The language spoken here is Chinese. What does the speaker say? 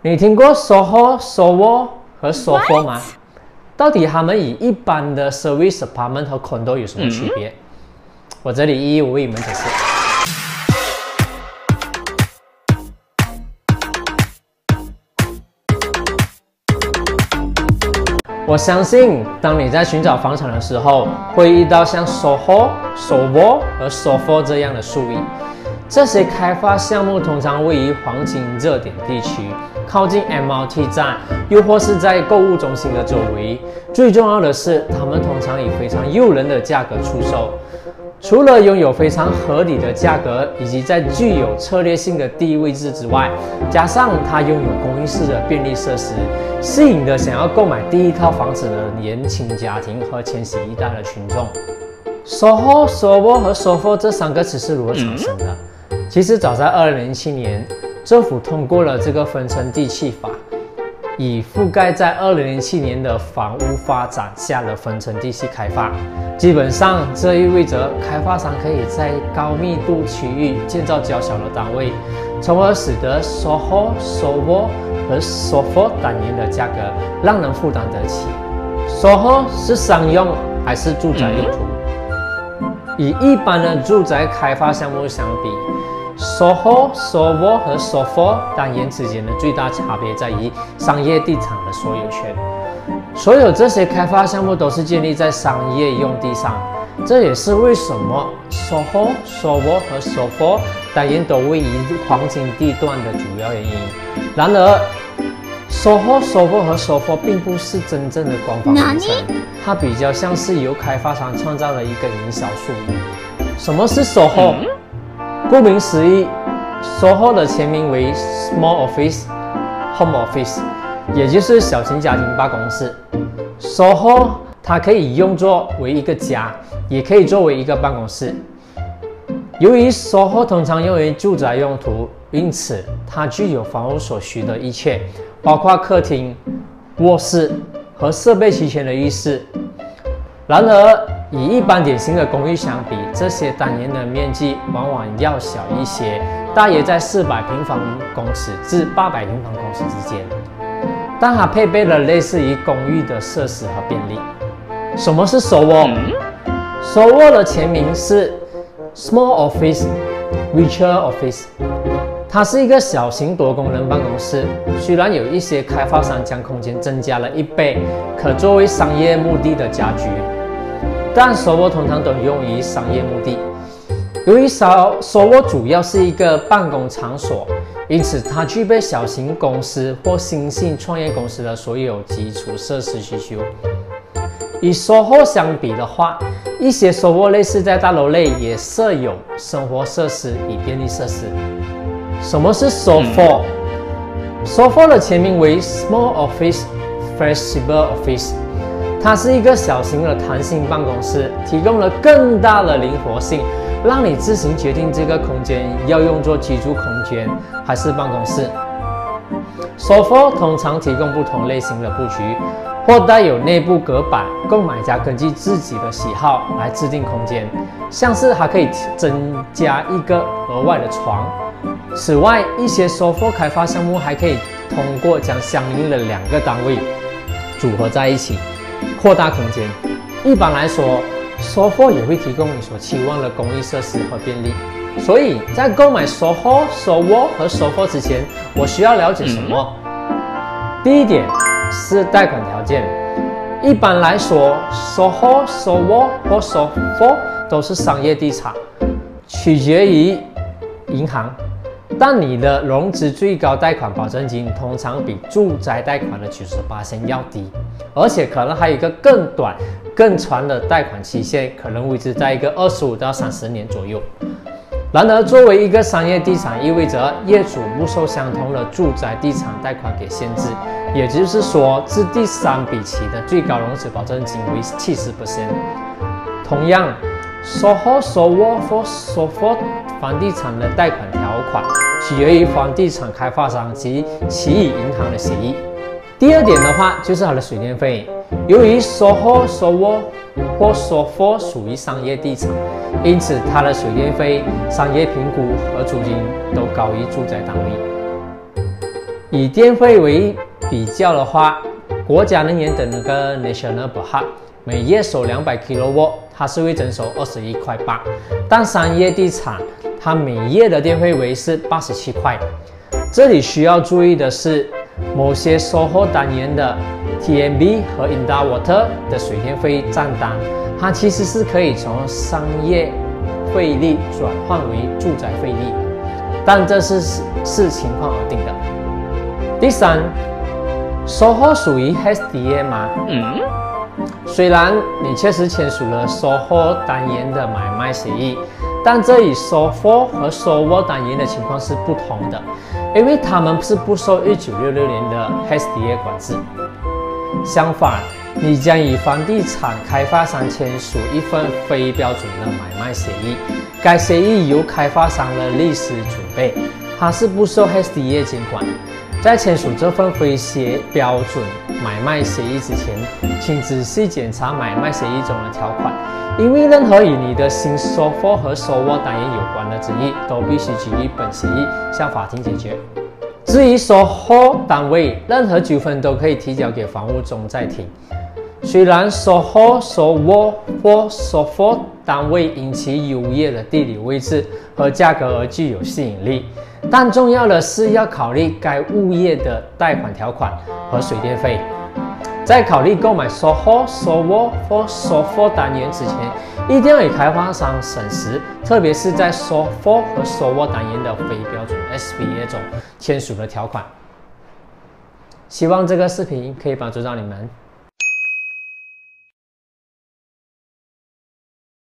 你听过 SOHO、SOWO 和 SOFO 吗？到底他们与一般的 service apartment 和 condo 有什么区别？我这里一一为你们解释。我相信，当你在寻找房产的时候，会遇到像 SOHO、SOWO 和 SOFO 这样的术语。这些开发项目通常位于黄金热点地区，靠近 MRT 站，又或是在购物中心的周围。最重要的是，他们通常以非常诱人的价格出售。除了拥有非常合理的价格，以及在具有策略性的地理位置之外，加上它拥有公寓式的便利设施，吸引了想要购买第一套房子的年轻家庭和千禧一代的群众。SOHO、Soho 和 SOFO 这三个词是如何产生的？其实早在二零零七年，政府通过了这个分层地契法，以覆盖在二零零七年的房屋发展下的分层地契开发。基本上，这意味着开发商可以在高密度区域建造较小的单位，从而使得 SOHO、soho 和 SOFO 单元的价格让人负担得起。SOHO 是商用还是住宅用途？与一般的住宅开发项目相比，SOHO、SOVO 和 SOFO 单元之间的最大差别在于商业地产的所有权。所有这些开发项目都是建立在商业用地上，这也是为什么 SOHO、SOVO 和 SOFO 单言都位于黄金地段的主要原因。然而，SOHO、SOVO 和 SOFO 并不是真正的官方名称，它比较像是由开发商创造的一个营销术语。什么是 SOHO？顾名思义，SOHO 的全名为 Small Office Home Office，也就是小型家庭办公室。SOHO 它可以用作为一个家，也可以作为一个办公室。由于 SOHO 通常用于住宅用途，因此它具有房屋所需的一切，包括客厅、卧室和设备齐全的浴室。然而，与一般典型的公寓相比，这些单元的面积往往要小一些，大约在四百平方公尺至八百平方公尺之间。但它配备了类似于公寓的设施和便利。什么是 SOHO？SOHO 的全名是 Small Office Virtual Office，它是一个小型多功能办公室。虽然有一些开发商将空间增加了一倍，可作为商业目的的家居。但 SOHO 通常都用于商业目的。由于 SOHO 主要是一个办公场所，因此它具备小型公司或新兴创业公司的所有基础设施需求。与 SOHO 相比的话，一些 SOHO 类似在大楼内也设有生活设施与便利设施。什么是 SOFO？SOFO 的全名为 Small Office Flexible Office。它是一个小型的弹性办公室，提供了更大的灵活性，让你自行决定这个空间要用作居住空间还是办公室。SOFO 通常提供不同类型的布局，或带有内部隔板，购买家根据自己的喜好来制定空间，像是还可以增加一个额外的床。此外，一些 SOFO 开发项目还可以通过将相应的两个单位组合在一起。扩大空间。一般来说，SOHO 也会提供你所期望的公益设施和便利。所以在购买 SOHO、SOWO 和 SOFO 之前，我需要了解什么？第一点是贷款条件。一般来说，SOHO、SOWO 或 SOFO 都是商业地产，取决于银行。但你的融资最高贷款保证金通常比住宅贷款的九十八要低，而且可能还有一个更短、更长的贷款期限，可能维持在一个二十五到三十年左右。然而，作为一个商业地产，意味着业主不受相同的住宅地产贷款给限制，也就是说，自第三笔起的最高融资保证金为七十%。同样，SOHO、SOWO 或 SOFO 房地产的贷款条款。取决于房地产开发商及其与银行的协议。第二点的话，就是它的水电费。由于 SOHO、SOWO 或 SOFO 属于商业地产，因此它的水电费、商业评估和租金都高于住宅单位。以电费为比较的话，国家能源的那个 National b h a 每月收两百 kW，它是会征收二十一块八。但商业地产它每月的电费为是八十七块。这里需要注意的是，某些售后单元的 TMB 和 i n d a Water 的水电费账单，它其实是可以从商业费率转换为住宅费率，但这是视情况而定的。第三，售后属于 HDA 吗？嗯。虽然你确实签署了售后单元的买卖协议，但这与售后和售握单元的情况是不同的，因为他们是不受一九六六年的 HDA 管制。相反，你将与房地产开发商签署一份非标准的买卖协议，该协议由开发商的律师准备，它是不受 HDA 监管。在签署这份非协标准买卖协议之前，请仔细检查买卖协议中的条款，因为任何与你的新收货和收握单元有关的争议，都必须基于本协议向法庭解决。至于售后单位，任何纠纷都可以提交给房屋中再庭。虽然售后、收握或收货单位因其优越的地理位置和价格而具有吸引力。但重要的是要考虑该物业的贷款条款和水电费。在考虑购买售后、售握或售货单元之前，一定要与开发商审实，特别是在 SOHO 和售握单元的非标准 SBA 中签署的条款。希望这个视频可以帮助到你们。